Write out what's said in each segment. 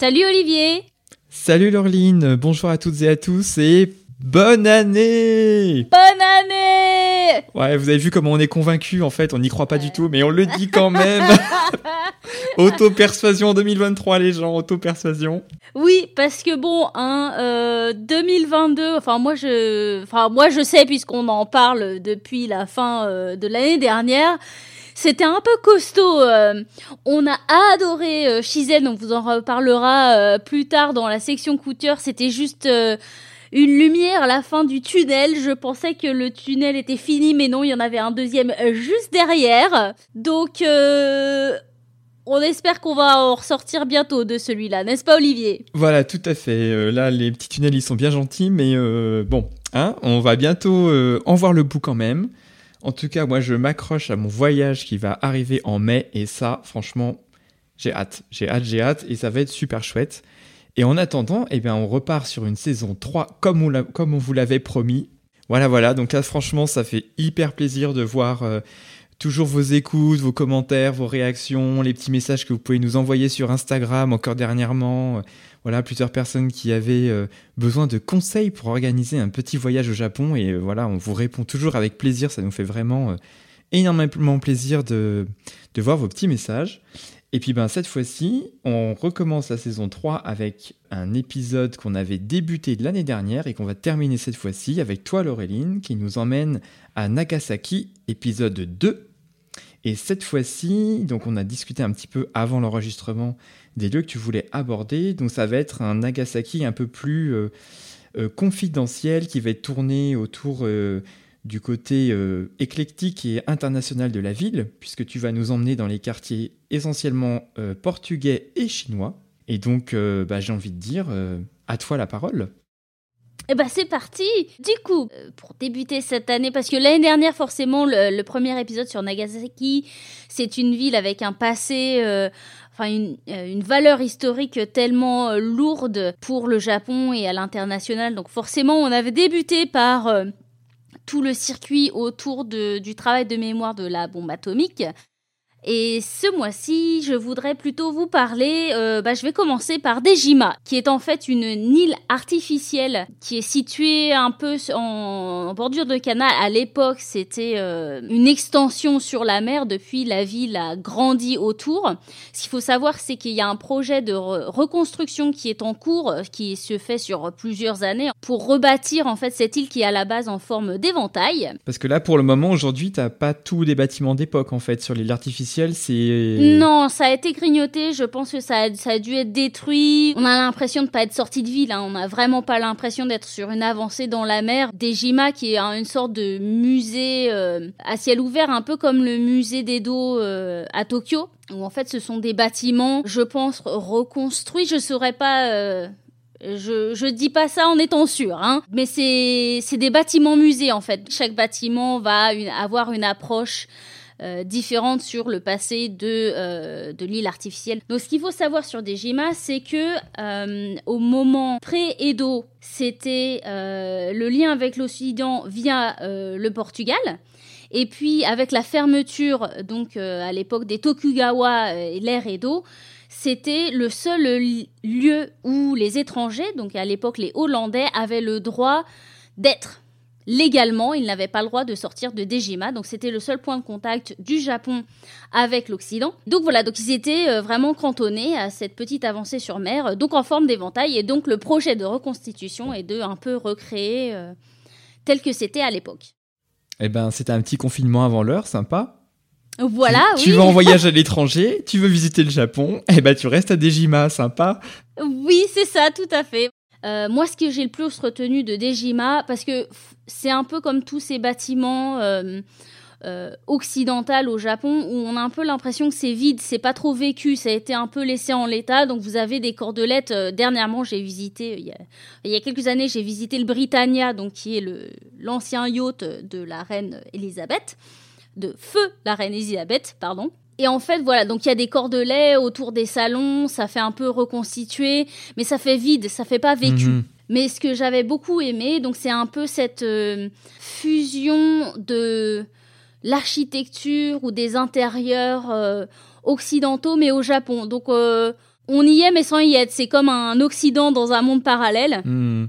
Salut Olivier. Salut Laureline, bonjour à toutes et à tous et bonne année. Bonne année. Ouais, vous avez vu comment on est convaincu en fait, on n'y croit pas du tout, mais on le dit quand même. Auto-persuasion 2023 les gens, auto-persuasion. Oui, parce que bon, hein, 2022, euh, enfin moi je, enfin moi je sais puisqu'on en parle depuis la fin euh, de l'année dernière, c'était un peu costaud. Euh, on a adoré euh, Shizel, donc vous en reparlera euh, plus tard dans la section couture. C'était juste une lumière à la fin du tunnel. Je pensais que le tunnel était fini, mais non, il y en avait un deuxième juste derrière. Donc, on espère qu'on va en ressortir bientôt de celui-là, n'est-ce pas, Olivier? Voilà, tout à fait. là, les petits tunnels, ils sont bien gentils, mais bon, hein, on va bientôt en voir le bout quand même. En tout cas, moi, je m'accroche à mon voyage qui va arriver en mai. Et ça, franchement, j'ai hâte. J'ai hâte, j'ai hâte. Et ça va être super chouette. Et en attendant, eh bien, on repart sur une saison 3 comme on, vous l'avait promis. Voilà, voilà. Donc là, franchement, ça fait hyper plaisir de voir euh, toujours vos écoutes, vos commentaires, vos réactions, les petits messages que vous pouvez nous envoyer sur Instagram encore dernièrement voilà, plusieurs personnes qui avaient euh, besoin de conseils pour organiser un petit voyage au Japon. Et euh, voilà, on vous répond toujours avec plaisir. Ça nous fait vraiment euh, énormément plaisir de, de, voir vos petits messages. Et puis ben, cette fois-ci, on recommence la saison 3 avec un épisode qu'on avait débuté l'année dernière et qu'on va terminer cette fois-ci avec toi Laureline qui nous emmène à Nagasaki, épisode 2. Et cette fois-ci, donc on a discuté un petit peu avant l'enregistrement des lieux que tu voulais aborder. Donc ça va être un Nagasaki un peu plus euh, euh, confidentiel qui va être tourné autour euh, du côté éclectique et international de la ville, puisque tu vas nous emmener dans les quartiers essentiellement portugais et chinois. Et donc bah, j'ai envie de dire, à toi la parole. Eh ben c'est parti Du coup, pour débuter cette année, parce que l'année dernière, forcément, le, premier épisode sur Nagasaki, c'est une ville avec un passé enfin euh, une, valeur historique tellement euh, lourde pour le Japon et à l'international. Donc forcément, on avait débuté par euh, tout le circuit autour du travail de mémoire de la bombe atomique. Et ce mois-ci, je voudrais plutôt vous parler, euh, bah, je vais commencer par Dejima, qui est en fait une île artificielle qui est située un peu en, bordure de canal. À l'époque, c'était euh, une extension sur la mer. Depuis, la ville a grandi autour. Ce qu'il faut savoir, c'est qu'il y a un projet de reconstruction qui est en cours, qui se fait sur plusieurs années, pour rebâtir en fait cette île qui est à la base en forme d'éventail. Parce que là, pour le moment, aujourd'hui, t'as pas tous les bâtiments d'époque en fait sur l'île artificielle Non, ça a été grignoté, je pense que ça a, dû être détruit. On a l'impression de pas être sorti de ville, hein. on n'a vraiment pas l'impression d'être sur une avancée dans la mer. Dejima qui est une sorte de musée euh, à ciel ouvert, un peu comme le musée d'Edo euh, à Tokyo, où en fait ce sont des bâtiments, je pense, reconstruits. Je saurais pas... Euh, je, dis pas ça en étant sûr, hein. Mais c'est, c'est des bâtiments musées, en fait. Chaque bâtiment va avoir une approche euh, différentes sur le passé de, euh, de l'île artificielle. Donc ce qu'il faut savoir sur Dejima, c'est que euh, au moment pré-Edo, c'était le lien avec l'Occident via le Portugal. Et puis avec la fermeture, donc à l'époque des Tokugawa et l'ère Edo, c'était le seul lieu où les étrangers, donc à l'époque les Hollandais, avaient le droit d'être légalement, il n'avait pas le droit de sortir de Dejima, donc c'était le seul point de contact du Japon avec l'Occident. Donc voilà, donc ils étaient euh, vraiment cantonnés à cette petite avancée sur mer, donc en forme d'éventail, et donc le projet de reconstitution est de un peu recréer euh, tel que c'était à l'époque. Eh ben, c'était un petit confinement avant l'heure, sympa. Voilà, tu, oui. Tu vas en voyage à l'étranger, tu veux visiter le Japon, eh ben tu restes à Dejima, sympa. Oui, c'est ça, tout à fait. Euh, moi, ce que j'ai le plus retenu de Dejima, parce que c'est un peu comme tous ces bâtiments, euh, euh, occidentale au Japon où on a un peu l'impression que c'est vide, c'est pas trop vécu, ça a été un peu laissé en l'état. Donc vous avez des cordelettes. Euh, dernièrement, j'ai visité, il y, a, il y, a, quelques années, j'ai visité le Britannia, donc qui est l'ancien yacht de la reine Elisabeth, de feu la reine Elisabeth, pardon. Et en fait, voilà, donc il y a des cordelets autour des salons, ça fait un peu reconstitué, mais ça fait vide, ça fait pas vécu. Mhm. Mais ce que j'avais beaucoup aimé, donc c'est un peu cette euh, fusion de l'architecture ou des intérieurs euh, occidentaux, mais au Japon. Donc euh, on y est, mais sans y être. C'est comme un Occident dans un monde parallèle. Mhm.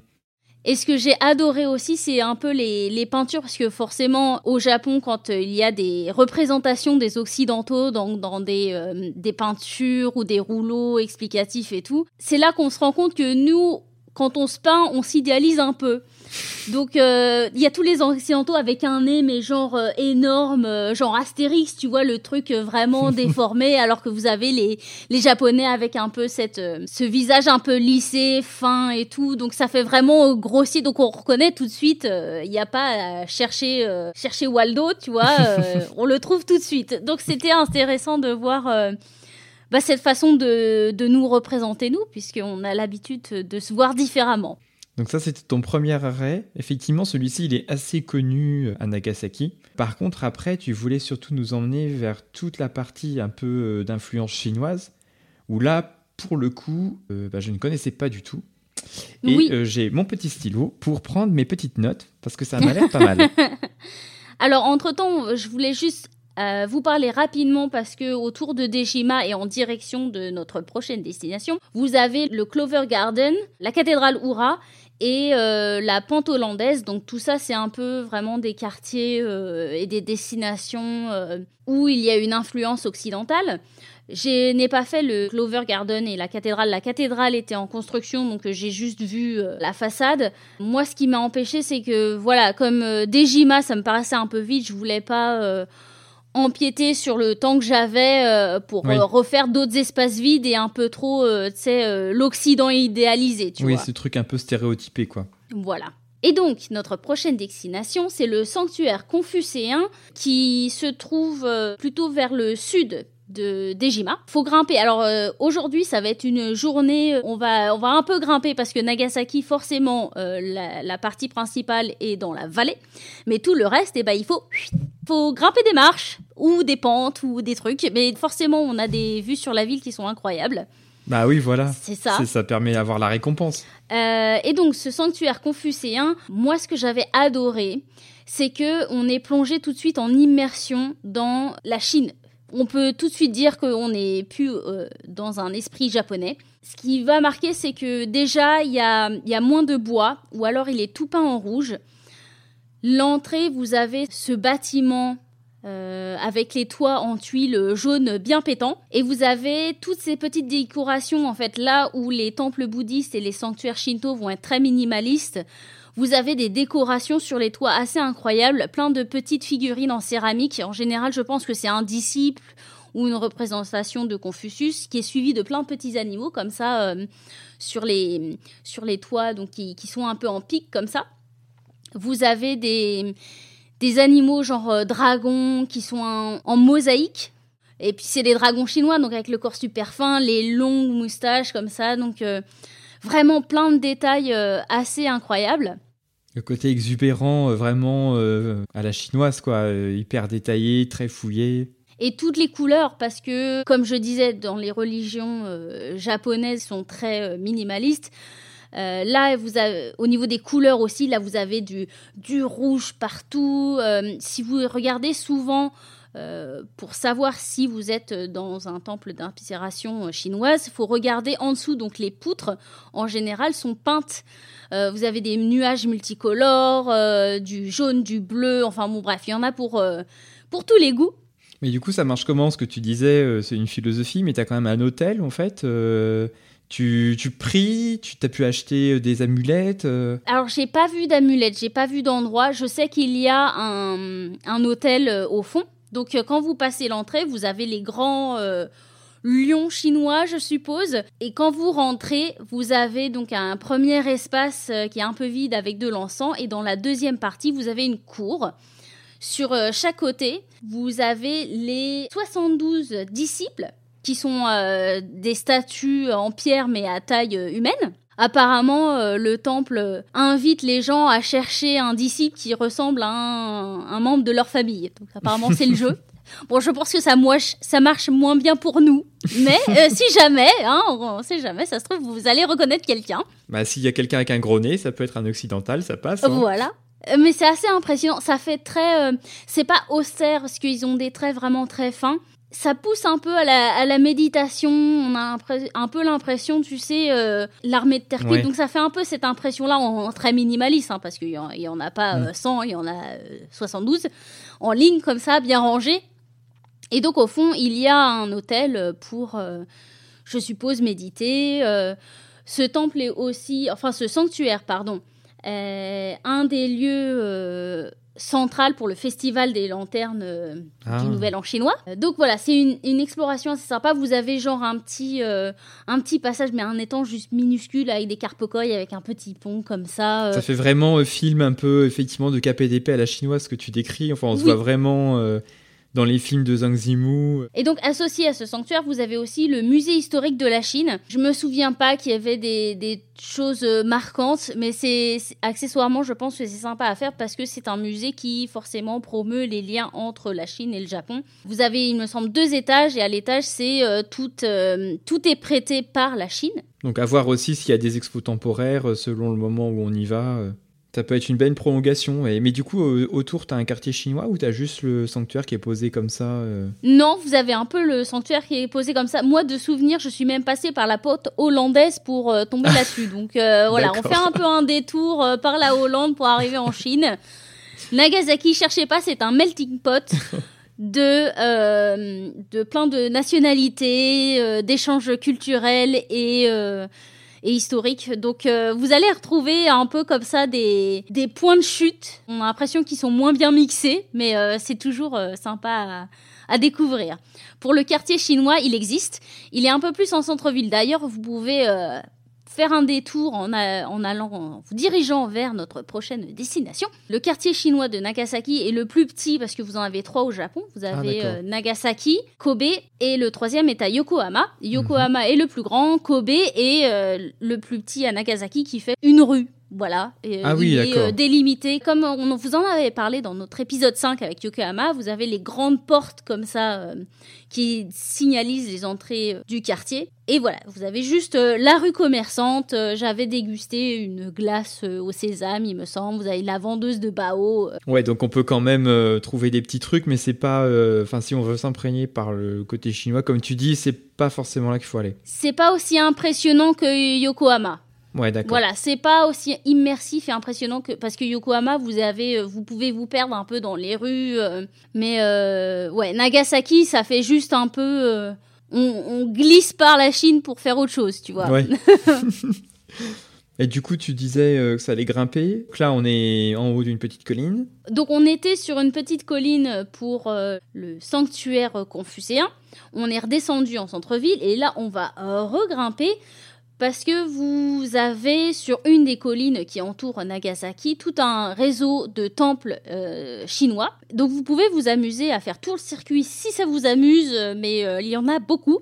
Et ce que j'ai adoré aussi, c'est un peu les, peintures, parce que forcément, au Japon, quand il y a des représentations des Occidentaux dans, dans des, des peintures ou des rouleaux explicatifs et tout, c'est là qu'on se rend compte que nous, quand on se peint, on s'idéalise un peu. Donc euh, il y a tous les occidentaux avec un nez mais genre euh, énorme, euh, genre Astérix, tu vois le truc vraiment déformé, alors que vous avez les les japonais avec un peu cette ce visage un peu lissé, fin et tout. Donc ça fait vraiment grossier. Donc on reconnaît tout de suite. Il n'y a pas à chercher chercher Waldo, tu vois. on le trouve tout de suite. Donc c'était intéressant de voir bah, cette façon de, de nous représenter, nous, puisqu'on a l'habitude de se voir différemment. Donc ça, c'était ton premier arrêt. Effectivement, celui-ci, il est assez connu à Nagasaki. Par contre, après, tu voulais surtout nous emmener vers toute la partie un peu euh, d'influence chinoise, où là, pour le coup, euh, bah, je ne connaissais pas du tout. Et oui. Euh, j'ai mon petit stylo pour prendre mes petites notes, parce que ça m'a l'air pas mal. Alors, entre-temps, je voulais juste euh, vous parler rapidement parce que autour de Dejima et en direction de notre prochaine destination, vous avez le Clover Garden, la cathédrale Oura et euh, la pente hollandaise. Donc tout ça, c'est un peu vraiment des quartiers euh, et des destinations où il y a une influence occidentale. Je n'ai pas fait le Clover Garden et la cathédrale. La cathédrale était en construction, donc j'ai juste vu la façade. Moi, ce qui m'a empêché, c'est que, voilà, comme Dejima, ça me paraissait un peu vide, je voulais pas empiéter sur le temps que j'avais euh, pour euh, refaire d'autres espaces vides et un peu trop, euh, tu sais, l'Occident idéalisé, tu oui, vois. Oui, ce truc un peu stéréotypé, quoi. Voilà. Et donc, notre prochaine destination, c'est le sanctuaire confucéen qui se trouve plutôt vers le sud de Dejima. Faut grimper. Alors aujourd'hui, ça va être une journée. On va on va un peu grimper parce que Nagasaki, forcément, la, partie principale est dans la vallée, mais tout le reste, eh ben, il faut faut grimper des marches ou des pentes ou des trucs. Mais forcément, on a des vues sur la ville qui sont incroyables. Bah oui, voilà. C'est ça. Ça permet d'avoir la récompense. Euh, et donc, ce sanctuaire confucéen, moi, ce que j'avais adoré, c'est que on est plongé tout de suite en immersion dans la Chine. On peut tout de suite dire qu'on n'est plus euh, dans un esprit japonais. Ce qui va marquer, c'est que déjà, il y a, moins de bois, ou alors il est tout peint en rouge. L'entrée, vous avez ce bâtiment euh, avec les toits en tuiles jaunes bien pétants. Et vous avez toutes ces petites décorations, en fait, là où les temples bouddhistes et les sanctuaires shinto vont être très minimalistes. Vous avez des décorations sur les toits assez incroyables, plein de petites figurines en céramique. En général, je pense que c'est un disciple ou une représentation de Confucius qui est suivi de plein de petits animaux comme ça euh, sur, les, sur les toits, donc qui, qui sont un peu en pic comme ça. Vous avez des, des animaux genre euh, dragons qui sont en, mosaïque. Et puis c'est des dragons chinois, donc avec le corps super fin, les longues moustaches comme ça. Donc euh, vraiment plein de détails euh, assez incroyables. Le côté exubérant, vraiment à la chinoise, quoi. hyper détaillé, très fouillé et toutes les couleurs parce que comme je disais dans les religions japonaises sont très minimalistes euh, là, vous avez, au niveau des couleurs aussi, là, vous avez du, du rouge partout. Euh, si vous regardez souvent, euh, pour savoir si vous êtes dans un temple d'inspiration chinoise, il faut regarder en dessous. Donc, les poutres, en général, sont peintes. vous avez des nuages multicolores, du jaune, du bleu. Enfin, bon, bref, il y en a pour, pour tous les goûts. Mais du coup, ça marche comment Ce que tu disais, c'est une philosophie, mais tu as quand même un hôtel, en fait tu, tu pries, tu t'as pu acheter euh, des amulettes euh Alors, j'ai pas vu d'amulettes, j'ai pas vu d'endroit. Je sais qu'il y a un, un hôtel euh, au fond. Donc, quand vous passez l'entrée, vous avez les grands lions chinois, je suppose. Et quand vous rentrez, vous avez donc un premier espace qui est un peu vide avec de l'encens. Et dans la deuxième partie, vous avez une cour. Sur euh, chaque côté, vous avez les 72 disciples qui sont euh, des statues en pierre mais à taille euh, humaine. Apparemment, le temple invite les gens à chercher un disciple qui ressemble à un, membre de leur famille. Donc apparemment, c'est le jeu. Bon, je pense que ça, ça marche moins bien pour nous, mais si jamais, hein, on sait jamais, ça se trouve, vous allez reconnaître quelqu'un. Bah, s'il y a quelqu'un avec un gros nez, ça peut être un occidental, ça passe. Hein. Voilà. Euh, mais c'est assez impressionnant. Ça fait très. Euh, c'est pas austère parce qu'ils ont des traits vraiment très fins. Ça pousse un peu à la, méditation. On a un peu l'impression, tu sais, euh, l'armée de terre cuite. Donc ça fait un peu cette impression-là en, très minimaliste, hein, parce qu'il y, en a pas 100, il y en a 72, en ligne comme ça, bien rangé. Et donc au fond, il y a un hôtel pour, je suppose, méditer. ce temple est aussi, enfin ce sanctuaire, pardon, euh, un des lieux euh, central pour le festival des lanternes euh, ah. du Nouvel An chinois. Donc voilà, c'est une, exploration assez sympa. Vous avez genre un petit, un petit passage, mais un étang juste minuscule avec des carpocoy, avec un petit pont comme ça. Ça fait vraiment film un peu effectivement de KPDP à la chinoise que tu décris. Enfin, on se voit vraiment dans les films de Zhang Zimu. Et donc associé à ce sanctuaire, vous avez aussi le musée historique de la Chine. Je me souviens pas qu'il y avait des, des choses euh, marquantes, mais c'est accessoirement, je pense que c'est sympa à faire parce que c'est un musée qui forcément promeut les liens entre la Chine et le Japon. Vous avez, il me semble, deux étages et à l'étage, c'est euh, tout, euh, tout est prêté par la Chine. Donc à voir aussi s'il y a des expos temporaires selon le moment où on y va. Ça peut être une belle prolongation. Mais du coup, autour, tu as un quartier chinois ou tu as juste le sanctuaire qui est posé comme ça euh? Non, vous avez un peu le sanctuaire qui est posé comme ça. Moi, de souvenir, je suis même passée par la porte hollandaise pour euh, tomber là-dessus. Donc euh, voilà, on fait un peu un détour par la Hollande pour arriver en Chine. Nagasaki, cherchez pas, c'est un melting pot. de, de plein de nationalités, d'échanges culturels et, et historique. Donc euh, vous allez retrouver un peu comme ça des, des points de chute. On a l'impression qu'ils sont moins bien mixés, mais euh, c'est toujours euh, sympa à, à, découvrir. Pour le quartier chinois, il existe. Il est un peu plus en centre-ville. D'ailleurs, vous pouvez faire un détour en, en, allant, en vous dirigeant vers notre prochaine destination. Le quartier chinois de Nagasaki est le plus petit parce que vous en avez trois au Japon. Vous ah, avez euh, Nagasaki, Kobe et le troisième est à Yokohama. Yokohama est le plus grand, Kobe est euh, le plus petit à Nagasaki qui fait une rue voilà, et, ah oui, il est délimité. Comme on vous en avait parlé dans notre épisode 5 avec Yokohama, vous avez les grandes portes comme ça euh, qui signalisent les entrées euh, du quartier. Et voilà, vous avez juste euh, la rue commerçante. J'avais dégusté une glace au sésame, il me semble. Vous avez la vendeuse de Bao. Ouais, donc on peut quand même trouver des petits trucs, mais c'est pas. Enfin, si on veut s'imprégner par le côté chinois, comme tu dis, c'est pas forcément là qu'il faut aller. C'est pas aussi impressionnant que Yokohama. Ouais, d'accord. Voilà, c'est pas aussi immersif et impressionnant que parce que Yokohama, vous avez, euh, vous pouvez vous perdre un peu dans les rues, euh, mais euh, ouais, Nagasaki, ça fait juste un peu, on, glisse par la Chine pour faire autre chose, tu vois. Ouais. et du coup, tu disais que ça allait grimper. Donc là, on est en haut d'une petite colline. Donc, on était sur une petite colline pour le sanctuaire confucéen. On est redescendu en centre-ville et là, on va regrimper parce que vous avez sur une des collines qui entourent Nagasaki tout un réseau de temples euh, chinois. Donc vous pouvez vous amuser à faire tout le circuit si ça vous amuse, mais euh, il y en a beaucoup.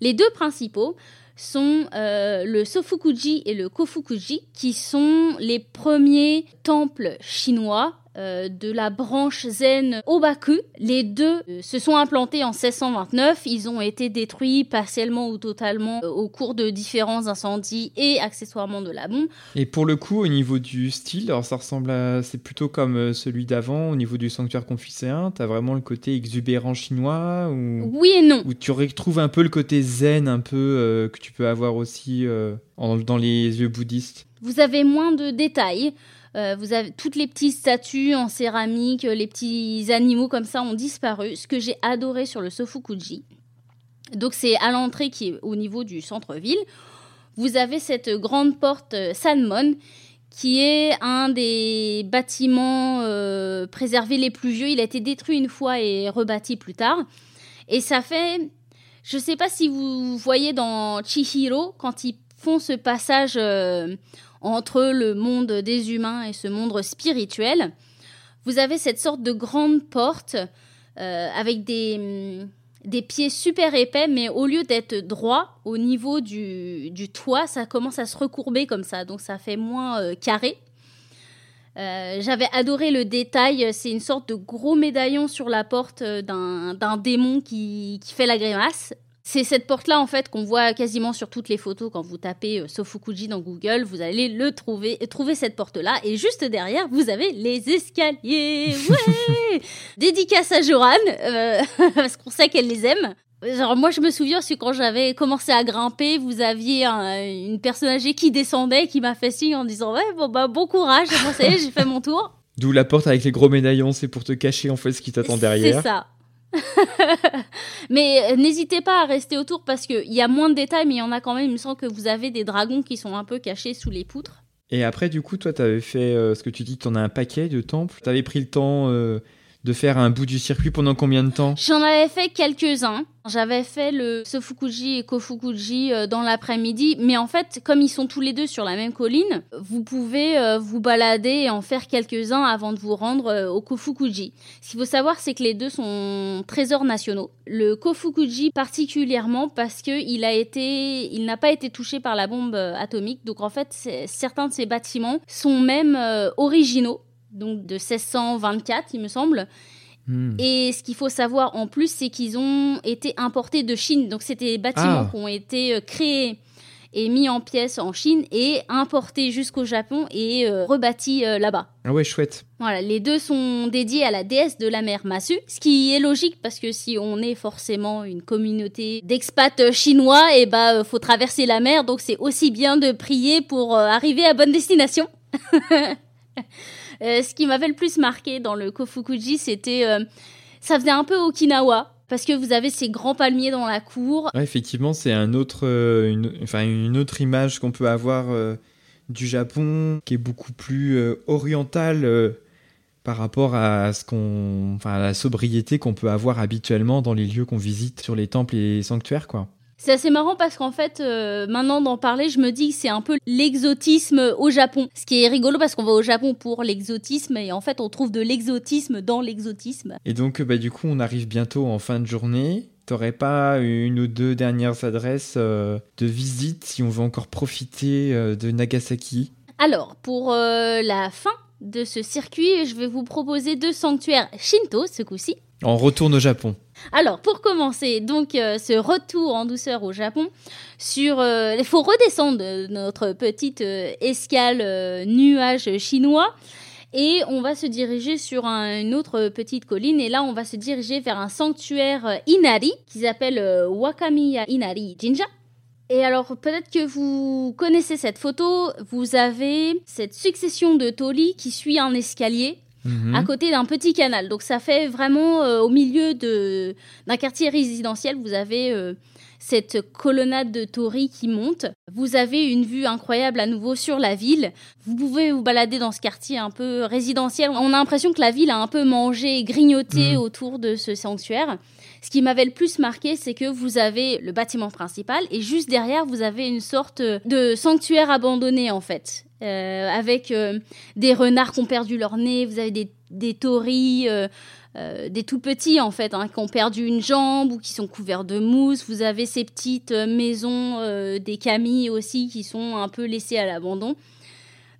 Les deux principaux sont euh, le Sofukuji et le Kofukuji, qui sont les premiers temples chinois euh, de la branche zen Obaku. Les deux euh, se sont implantés en 1629. Ils ont été détruits partiellement ou totalement euh, au cours de différents incendies et accessoirement de la bombe. Et pour le coup, au niveau du style, alors ça ressemble à. C'est plutôt comme celui d'avant, au niveau du sanctuaire confucéen. T'as vraiment le côté exubérant chinois ou... Oui et non. Où tu retrouves un peu le côté zen, un peu que tu peux avoir aussi dans les yeux bouddhistes? Vous avez moins de détails. Euh, vous avez toutes les petites statues en céramique, les petits animaux comme ça ont disparu. Ce que j'ai adoré sur le Sofukuji. Donc c'est à l'entrée qui est au niveau du centre-ville. Vous avez cette grande porte euh, Sanmon qui est un des bâtiments euh, préservés les plus vieux. Il a été détruit une fois et rebâti plus tard. Et ça fait, je ne sais pas si vous voyez dans Chihiro, quand ils font ce passage entre le monde des humains et ce monde spirituel. vous avez cette sorte de grande porte avec des, hum, des pieds super épais, mais au lieu d'être droit au niveau du, du, toit, ça commence à se recourber comme ça, donc ça fait moins carré. Euh, j'avais adoré le détail, c'est une sorte de gros médaillon sur la porte euh, d'un démon qui, qui, fait la grimace. C'est cette porte-là, en fait, qu'on voit quasiment sur toutes les photos quand vous tapez euh, Sofukuji dans Google. Vous allez le trouver, trouver cette porte-là. Et juste derrière, vous avez les escaliers. Ouais Dédicace à Joran, parce qu'on sait qu'elle les aime. Genre, moi, je me souviens, c'est quand j'avais commencé à grimper, vous aviez une personne âgée qui descendait, qui m'a fait signe en disant Ouais, bon, bah, bon courage. Moi, ça y est, j'ai fait mon tour. D'où la porte avec les gros médaillons, c'est pour te cacher en fait ce qui t'attend derrière. C'est ça. mais euh, n'hésitez pas à rester autour parce qu'il y a moins de détails, mais il y en a quand même. Il me semble que vous avez des dragons qui sont un peu cachés sous les poutres. Et après, du coup, toi, tu avais fait euh, ce que tu dis, tu en as un paquet de temples. Tu avais pris le temps euh, de faire un bout du circuit pendant combien de temps? J'en avais fait quelques-uns. J'avais fait le Sofukuji et Kofukuji euh, dans l'après-midi, mais en fait, comme ils sont tous les deux sur la même colline, vous pouvez euh, vous balader et en faire quelques-uns avant de vous rendre euh, au Kofukuji. Ce qu'il faut savoir, c'est que les deux sont trésors nationaux. Le Kofukuji particulièrement parce que il a été, il n'a pas été touché par la bombe atomique. Donc en fait, certains de ces bâtiments sont même originaux donc de 1624, il me semble. Hmm. Et ce qu'il faut savoir en plus, c'est qu'ils ont été importés de Chine. Donc, c'était des bâtiments ah. qui ont été euh, créés et mis en pièces en Chine et importés jusqu'au Japon et euh, rebâtis euh, là-bas. Ah ouais, chouette. Voilà, les deux sont dédiés à la déesse de la mer Masu, ce qui est logique parce que si on est forcément une communauté d'expats chinois, et eh bah faut traverser la mer, donc c'est aussi bien de prier pour arriver à bonne destination. Euh, ce qui m'avait le plus marqué dans le Kofukuji, c'était. Euh, ça faisait un peu Okinawa. Parce que vous avez ces grands palmiers dans la cour. effectivement, c'est un autre, euh, une, une autre image qu'on peut avoir du Japon, qui est beaucoup plus orientale par rapport à ce qu'on, à la sobriété qu'on peut avoir habituellement dans les lieux qu'on visite sur les temples et sanctuaires, quoi. C'est assez marrant parce qu'en fait, euh, maintenant d'en parler, je me dis que c'est un peu l'exotisme au Japon. Ce qui est rigolo parce qu'on va au Japon pour l'exotisme et en fait, on trouve de l'exotisme dans l'exotisme. Et donc, bah, du coup, on arrive bientôt en fin de journée. T'aurais pas une ou deux dernières adresses euh, de visite si on veut encore profiter euh, de Nagasaki? Alors, pour la fin de ce circuit, je vais vous proposer deux sanctuaires Shinto ce coup-ci. On retourne au Japon. Alors, pour commencer, donc euh, ce retour en douceur au Japon, sur, euh, il faut redescendre notre petite euh, escale nuage chinois. Et on va se diriger sur une autre petite colline. Et là, on va se diriger vers un sanctuaire Inari qui s'appelle Wakamiya Inari Jinja. Et alors, peut-être que vous connaissez cette photo. Vous avez cette succession de tolis qui suit un escalier à mhm. côté d'un petit canal. Donc ça fait vraiment euh, au milieu d'un quartier résidentiel, vous avez euh, cette colonnade de torii qui monte. Vous avez une vue incroyable à nouveau sur la ville. Vous pouvez vous balader dans ce quartier un peu résidentiel. On a l'impression que la ville a un peu mangé et grignoté mhm. autour de ce sanctuaire. Ce qui m'avait le plus marqué, c'est que vous avez le bâtiment principal et juste derrière, vous avez une sorte de sanctuaire abandonné en fait. Euh, avec euh, des renards qui ont perdu leur nez, vous avez des, des euh, des tout petits en fait, hein, qui ont perdu une jambe ou qui sont couverts de mousse. Vous avez ces petites maisons, des camilles aussi, qui sont un peu laissées à l'abandon.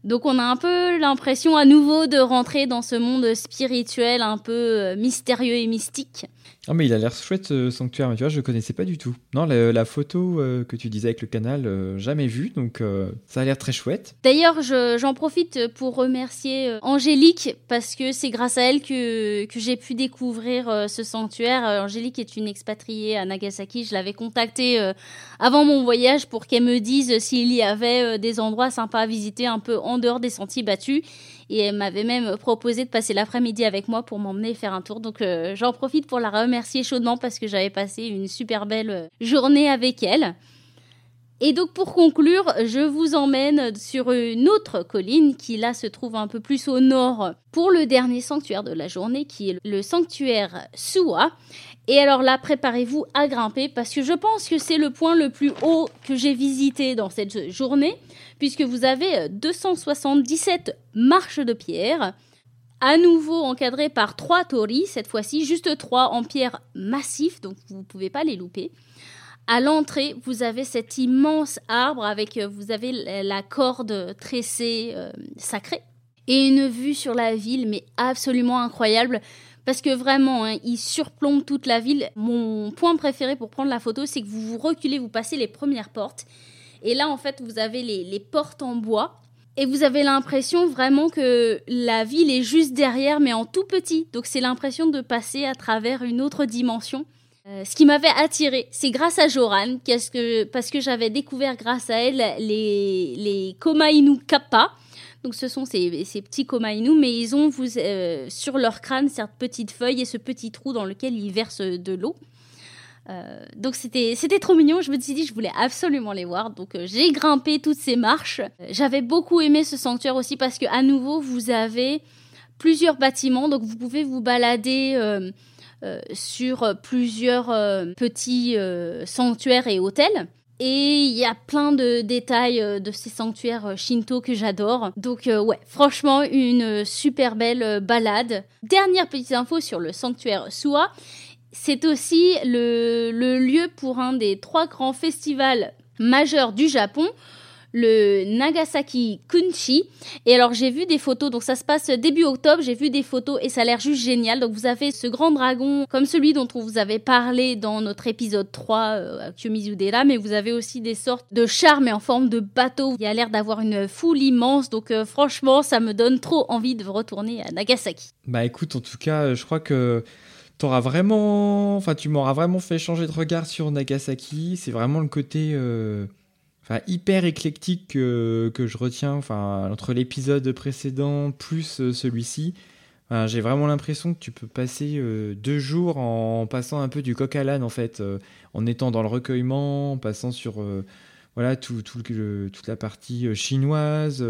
Donc on a un peu l'impression à nouveau de rentrer dans ce monde spirituel un peu mystérieux et mystique. Ah mais il a l'air chouette ce sanctuaire, mais tu vois, je connaissais pas du tout. Non, la, photo euh, que tu disais avec le canal, euh, jamais vue, donc euh, ça a l'air très chouette. D'ailleurs, j'en profite pour remercier Angélique, parce que c'est grâce à elle que, que j'ai pu découvrir ce sanctuaire. Angélique est une expatriée à Nagasaki, je l'avais contactée avant mon voyage pour qu'elle me dise s'il y avait des endroits sympas à visiter un peu en dehors des sentiers battus et elle m'avait même proposé de passer l'après-midi avec moi pour m'emmener faire un tour. Donc euh, j'en profite pour la remercier chaudement parce que j'avais passé une super belle euh, journée avec elle. Et donc pour conclure, je vous emmène sur une autre colline qui là se trouve un peu plus au nord pour le dernier sanctuaire de la journée qui est le sanctuaire Suwa. Et alors là, préparez-vous à grimper parce que je pense que c'est le point le plus haut que j'ai visité dans cette journée puisque vous avez 277 marches de pierre à nouveau encadré par trois torii, cette fois-ci, juste trois en pierre massif, donc vous ne pouvez pas les louper. À l'entrée, vous avez cet immense arbre avec, euh, vous avez la corde tressée euh, sacrée et une vue sur la ville, mais absolument incroyable. Parce que vraiment, hein, il surplombe toute la ville. Mon point préféré pour prendre la photo, c'est que vous vous reculez, vous passez les premières portes. Et là, en fait, vous avez les, portes en bois. Et vous avez l'impression vraiment que la ville est juste derrière, mais en tout petit. Donc c'est l'impression de passer à travers une autre dimension. Euh, ce qui m'avait attiré, c'est grâce à Joran, parce que j'avais découvert grâce à elle les, les Komainu Kappa. Donc ce sont ces, petits Komainu, mais ils ont euh, sur leur crâne cette petite feuille et ce petit trou dans lequel ils versent de l'eau. Euh, donc c'était trop mignon. Je me suis dit je voulais absolument les voir. Donc j'ai grimpé toutes ces marches. J'avais beaucoup aimé ce sanctuaire aussi parce que à nouveau vous avez plusieurs bâtiments. Donc vous pouvez vous balader sur plusieurs petits sanctuaires et hôtels. Et il y a plein de détails de ces sanctuaires shinto que j'adore. Donc ouais, franchement, une super belle balade. Dernière petite info sur le sanctuaire Suwa c'est aussi le, lieu pour un des trois grands festivals majeurs du Japon, le Nagasaki Kunchi. Et alors j'ai vu des photos, donc ça se passe début octobre, j'ai vu des photos et ça a l'air juste génial. Donc vous avez ce grand dragon comme celui dont on vous avait parlé dans notre épisode 3 euh, à mais vous avez aussi des sortes de chars mais en forme de bateau. Il y a l'air d'avoir une foule immense, donc euh, franchement ça me donne trop envie de retourner à Nagasaki. Bah écoute, en tout cas, je crois que t'auras vraiment, enfin, tu m'auras vraiment fait changer de regard sur Nagasaki. C'est vraiment le côté, euh, enfin, hyper éclectique que, je retiens, enfin, entre l'épisode précédent plus euh, celui-ci. j'ai vraiment l'impression que tu peux passer euh, deux jours en passant un peu du coq à l'âne, en fait, en étant dans le recueillement, en passant sur voilà tout, tout toute la partie chinoise,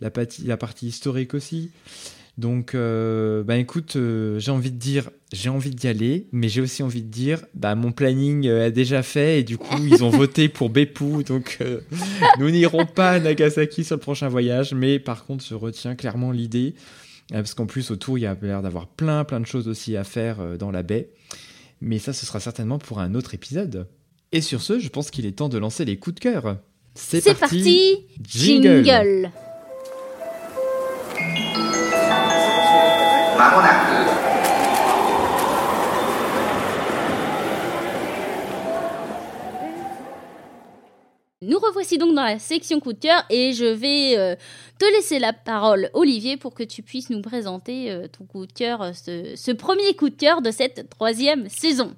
la partie historique aussi. Donc, euh, bah écoute, euh, j'ai envie de dire, j'ai envie d'y aller, mais j'ai aussi envie de dire, bah mon planning euh, a déjà fait et du coup ils ont voté pour Beppu, donc nous n'irons pas à Nagasaki sur le prochain voyage, mais par contre je retiens clairement l'idée, parce qu'en plus autour il y a l'air d'avoir plein plein de choses aussi à faire dans la baie, mais ça ce sera certainement pour un autre épisode. Et sur ce, je pense qu'il est temps de lancer les coups de cœur. C'est parti, jingle. Nous revoici donc dans la section coup de cœur et je vais euh, te laisser la parole, Olivier, pour que tu puisses nous présenter euh, ton coup de cœur, euh, ce, premier coup de cœur de cette troisième saison.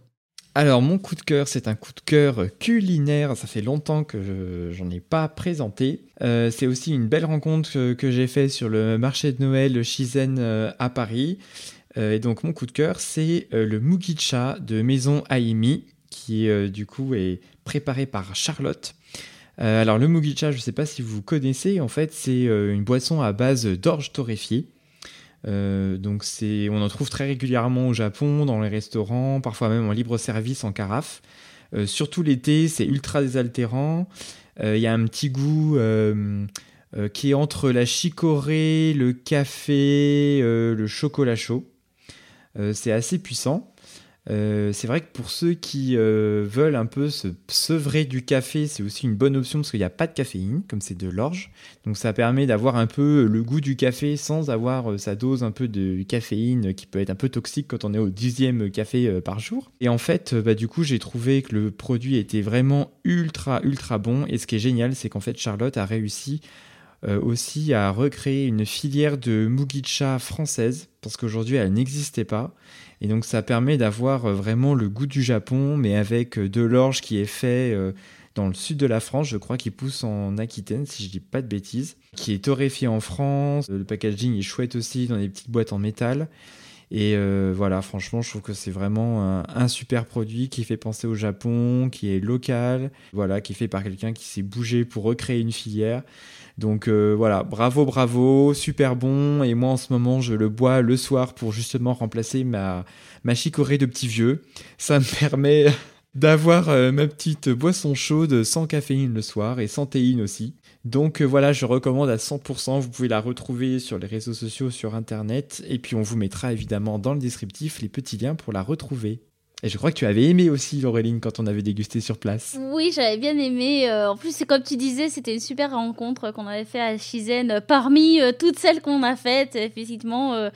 Alors, mon coup de cœur, c'est un coup de cœur culinaire. Ça fait longtemps que je n'en ai pas présenté. c'est aussi une belle rencontre que, j'ai faite sur le marché de Noël Shizen à Paris. et donc, mon coup de cœur, c'est le Mugicha de Maison Aimi, qui du coup est préparé par Charlotte. Euh, alors le mugicha, je ne sais pas si vous connaissez, en fait c'est euh, une boisson à base d'orge torréfiée. Euh, donc c'est, on en trouve très régulièrement au Japon, dans les restaurants, parfois même en libre service en carafe. surtout l'été, c'est ultra désaltérant. Il y a un petit goût qui est entre la chicorée, le café, le chocolat chaud. c'est assez puissant. Euh, c'est vrai que pour ceux qui euh, veulent un peu se sevrer du café, c'est aussi une bonne option parce qu'il n'y a pas de caféine, comme c'est de l'orge. Donc ça permet d'avoir un peu le goût du café sans avoir euh, sa dose un peu de caféine qui peut être un peu toxique quand on est au dixième café par jour. Et en fait, bah, du coup, j'ai trouvé que le produit était vraiment ultra, ultra bon. Et ce qui est génial, c'est qu'en fait, Charlotte a réussi aussi à recréer une filière de mugicha française parce qu'aujourd'hui elle n'existait pas et donc ça permet d'avoir euh, vraiment le goût du Japon, mais avec euh, de l'orge qui est fait euh, dans le sud de la France, je crois qu'il pousse en Aquitaine, si je dis pas de bêtises, qui est torréfié en France. Le packaging est chouette aussi dans des petites boîtes en métal. Et voilà, franchement, je trouve que c'est vraiment un, super produit qui fait penser au Japon, qui est local, voilà, qui est fait par quelqu'un qui s'est bougé pour recréer une filière. Donc euh, voilà, bravo, bravo, super bon. Et moi en ce moment, je le bois le soir pour justement remplacer ma, ma chicorée de petit vieux. Ça me permet d'avoir ma petite boisson chaude sans caféine le soir et sans théine aussi. Donc voilà, je recommande à 100%. Vous pouvez la retrouver sur les réseaux sociaux, sur internet. Et puis on vous mettra évidemment dans le descriptif les petits liens pour la retrouver. Et je crois que tu avais aimé aussi, Laureline, quand on avait dégusté sur place. Oui, j'avais bien aimé. Euh, en plus, comme tu disais, c'était une super rencontre qu'on avait fait à Chizen. Parmi euh, toutes celles qu'on a faites, effectivement, euh,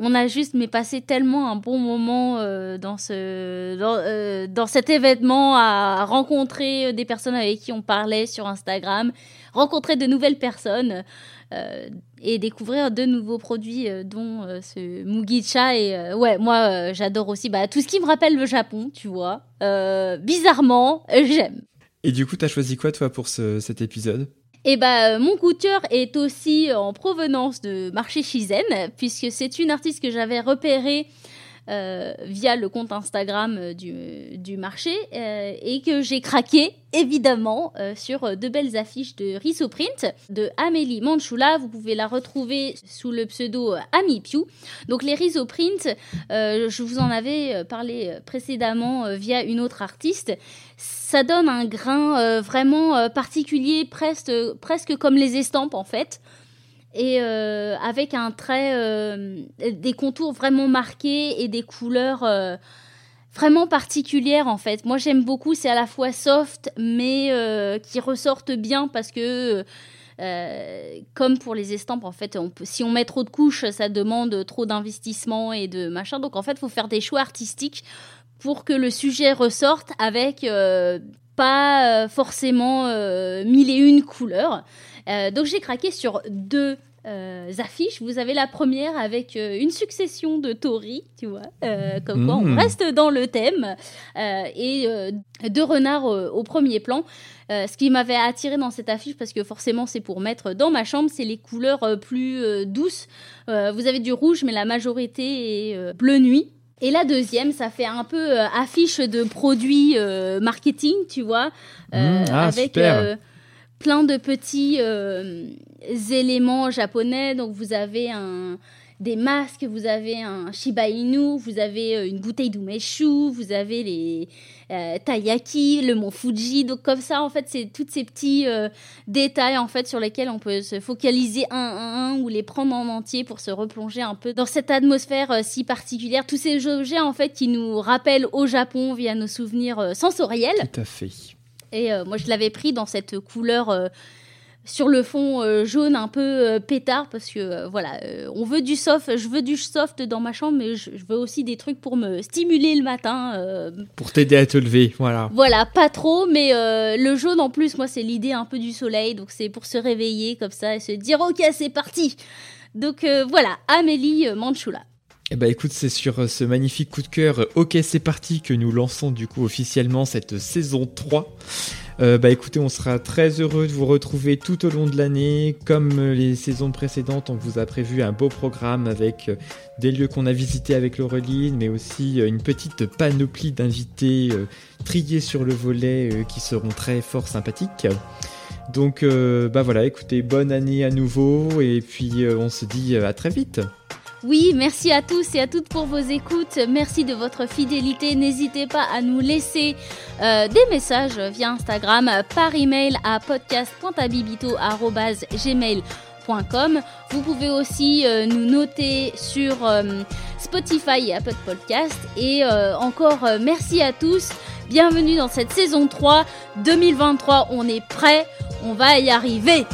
on a juste mais passé tellement un bon moment dans, ce, dans, dans, cet événement à rencontrer des personnes avec qui on parlait sur Instagram, rencontrer de nouvelles personnes. Euh, et découvrir de nouveaux produits, euh, dont euh, ce Mugicha. Et ouais, moi, j'adore aussi bah, tout ce qui me rappelle le Japon, tu vois. bizarrement, j'aime. Et du coup, t'as choisi quoi, toi, pour cet épisode? Et bah, mon coup est aussi en provenance de Marché Shizen, puisque c'est une artiste que j'avais repérée euh, via le compte Instagram euh, du, marché euh, et que j'ai craqué évidemment sur de belles affiches de Risoprint de Amélie Manchula. Vous pouvez la retrouver sous le pseudo Ami Piu. Donc les Risoprint, je vous en avais parlé précédemment via une autre artiste. Ça donne un grain vraiment particulier, presque, presque comme les estampes en fait et euh, avec un trait, euh, des contours vraiment marqués et des couleurs euh, vraiment particulières en fait. Moi j'aime beaucoup, c'est à la fois soft mais qui ressortent bien parce que comme pour les estampes en fait, si on met trop de couches, ça demande trop d'investissement et de machin. Donc en fait, faut faire des choix artistiques pour que le sujet ressorte avec pas forcément mille et une couleurs. Euh, donc j'ai craqué sur deux euh, affiches. Vous avez la première avec euh, une succession de Tori, tu vois, comme quoi on hmm. reste dans le thème, et deux renards au premier plan. ce qui m'avait attiré dans cette affiche, parce que forcément c'est pour mettre dans ma chambre, c'est les couleurs plus douces. vous avez du rouge, mais la majorité est bleu nuit. Et la deuxième, ça fait un peu affiche de produits marketing, tu vois, hmm. ah, avec plein de petits euh, éléments japonais. Donc vous avez un, des masques, vous avez un Shiba Inu, vous avez euh, une bouteille d'umeshu, vous avez les euh, taiyaki, le mont Fuji. Donc comme ça, en fait, c'est tous ces petits détails en fait sur lesquels on peut se focaliser un à un ou les prendre en entier pour se replonger un peu dans cette atmosphère si particulière. Tous ces objets en fait qui nous rappellent au Japon via nos souvenirs sensoriels. Tout à fait. Et euh, moi, je l'avais pris dans cette couleur euh, sur le fond euh, jaune un peu pétard parce que voilà, on veut du soft, je veux du soft dans ma chambre, mais je, veux aussi des trucs pour me stimuler le matin. Pour t'aider à te lever, voilà. Voilà, pas trop, mais le jaune en plus, moi, c'est l'idée un peu du soleil, donc c'est pour se réveiller comme ça et se dire ok, c'est parti. Donc voilà, Amélie Manchula. Eh ben écoute, c'est sur ce magnifique coup de cœur, ok c'est parti, que nous lançons du coup officiellement cette saison 3. Euh, bah écoutez, on sera très heureux de vous retrouver tout au long de l'année. Comme les saisons précédentes, on vous a prévu un beau programme avec euh, des lieux qu'on a visités avec Laureline, mais aussi euh, une petite panoplie d'invités triés sur le volet qui seront très fort sympathiques. Donc bah voilà, écoutez, bonne année à nouveau et puis on se dit à très vite. Oui, merci à tous et à toutes pour vos écoutes. Merci de votre fidélité. N'hésitez pas à nous laisser euh, des messages via Instagram, par email à podcast.abibito.gmail.com. Vous pouvez aussi euh, nous noter sur euh, Spotify et Apple Podcast. Et encore merci à tous. Bienvenue dans cette saison 3 2023. On est prêt. On va y arriver.